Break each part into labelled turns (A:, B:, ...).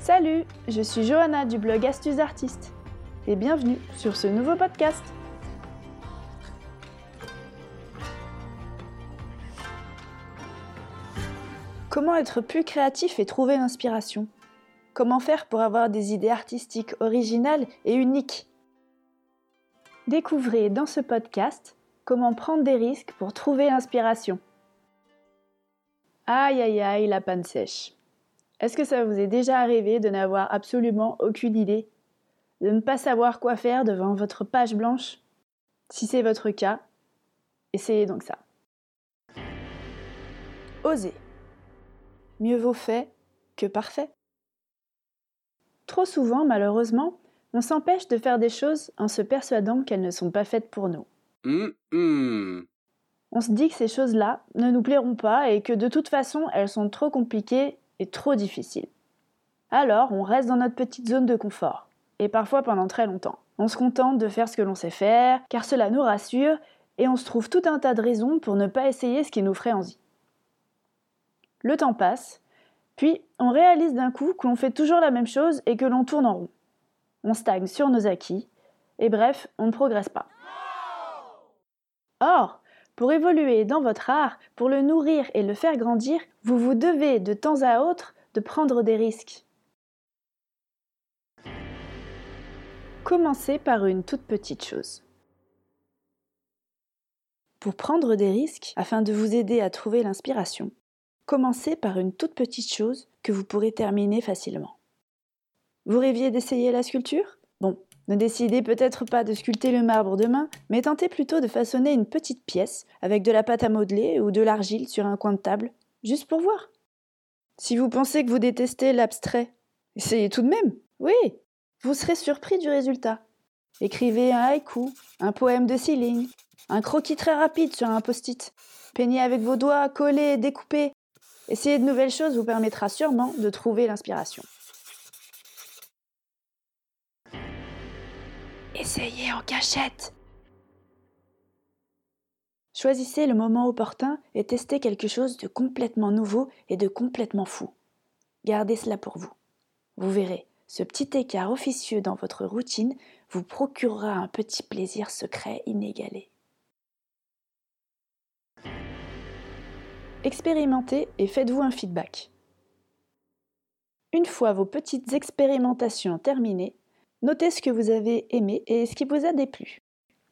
A: Salut, je suis Johanna du blog Astuces Artistes et bienvenue sur ce nouveau podcast. Comment être plus créatif et trouver l'inspiration Comment faire pour avoir des idées artistiques originales et uniques? Découvrez dans ce podcast comment prendre des risques pour trouver l'inspiration. Aïe aïe aïe, la panne sèche. Est-ce que ça vous est déjà arrivé de n'avoir absolument aucune idée De ne pas savoir quoi faire devant votre page blanche? Si c'est votre cas, essayez donc ça. Osez. Mieux vaut fait que parfait. Trop souvent, malheureusement, on s'empêche de faire des choses en se persuadant qu'elles ne sont pas faites pour nous. On se dit que ces choses-là ne nous plairont pas et que de toute façon elles sont trop compliquées trop difficile. Alors, on reste dans notre petite zone de confort, et parfois pendant très longtemps. On se contente de faire ce que l'on sait faire, car cela nous rassure, et on se trouve tout un tas de raisons pour ne pas essayer ce qui nous ferait envie. Le temps passe, puis on réalise d'un coup que l'on fait toujours la même chose et que l'on tourne en rond. On stagne sur nos acquis, et bref, on ne progresse pas. Or, pour évoluer dans votre art, pour le nourrir et le faire grandir, vous vous devez de temps à autre de prendre des risques. Commencez par une toute petite chose. Pour prendre des risques, afin de vous aider à trouver l'inspiration, commencez par une toute petite chose que vous pourrez terminer facilement. Vous rêviez d'essayer la sculpture? Ne décidez peut-être pas de sculpter le marbre demain, mais tentez plutôt de façonner une petite pièce avec de la pâte à modeler ou de l'argile sur un coin de table, juste pour voir. Si vous pensez que vous détestez l'abstrait, essayez tout de même. Oui, vous serez surpris du résultat. Écrivez un haïku, un poème de six lignes, un croquis très rapide sur un post-it. Peignez avec vos doigts, collez, découpez. Essayer de nouvelles choses vous permettra sûrement de trouver l'inspiration. Essayez en cachette. Choisissez le moment opportun et testez quelque chose de complètement nouveau et de complètement fou. Gardez cela pour vous. Vous verrez, ce petit écart officieux dans votre routine vous procurera un petit plaisir secret inégalé. Expérimentez et faites-vous un feedback. Une fois vos petites expérimentations terminées, Notez ce que vous avez aimé et ce qui vous a déplu.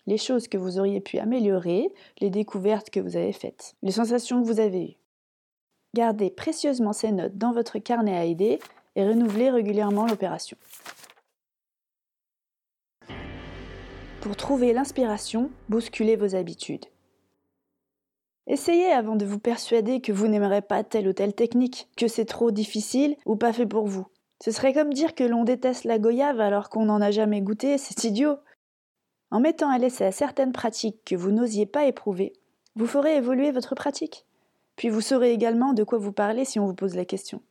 A: Les choses que vous auriez pu améliorer, les découvertes que vous avez faites, les sensations que vous avez eues. Gardez précieusement ces notes dans votre carnet à idées et renouvelez régulièrement l'opération. Pour trouver l'inspiration, bousculez vos habitudes. Essayez avant de vous persuader que vous n'aimerez pas telle ou telle technique, que c'est trop difficile ou pas fait pour vous. Ce serait comme dire que l'on déteste la goyave alors qu'on n'en a jamais goûté, c'est idiot. En mettant à l'essai certaines pratiques que vous n'osiez pas éprouver, vous ferez évoluer votre pratique. Puis vous saurez également de quoi vous parlez si on vous pose la question.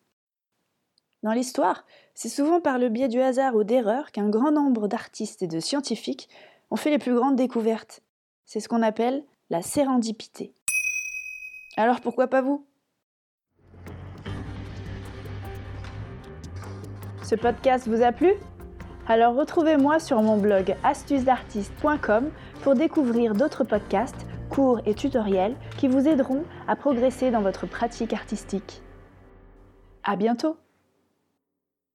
A: Dans l'histoire, c'est souvent par le biais du hasard ou d'erreurs qu'un grand nombre d'artistes et de scientifiques ont fait les plus grandes découvertes. C'est ce qu'on appelle la sérendipité. Alors pourquoi pas vous? Ce podcast vous a plu? Alors retrouvez-moi sur mon blog astucesdartiste.com pour découvrir d'autres podcasts, cours et tutoriels qui vous aideront à progresser dans votre pratique artistique. À bientôt